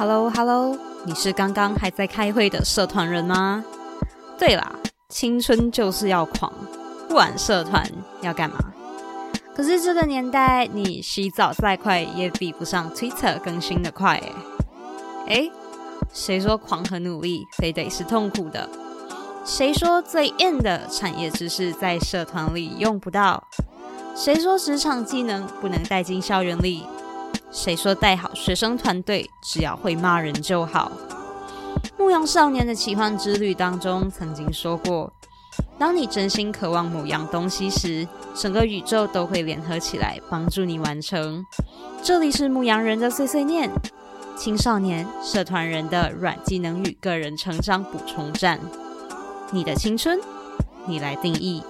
Hello Hello，你是刚刚还在开会的社团人吗？对啦，青春就是要狂，不玩社团要干嘛？可是这个年代，你洗澡再快也比不上 Twitter 更新的快诶。诶，谁说狂和努力非得是痛苦的？谁说最硬的产业知识在社团里用不到？谁说职场技能不能带进校园里？谁说带好学生团队只要会骂人就好？牧羊少年的奇幻之旅当中曾经说过，当你真心渴望某样东西时，整个宇宙都会联合起来帮助你完成。这里是牧羊人的碎碎念，青少年社团人的软技能与个人成长补充站。你的青春，你来定义。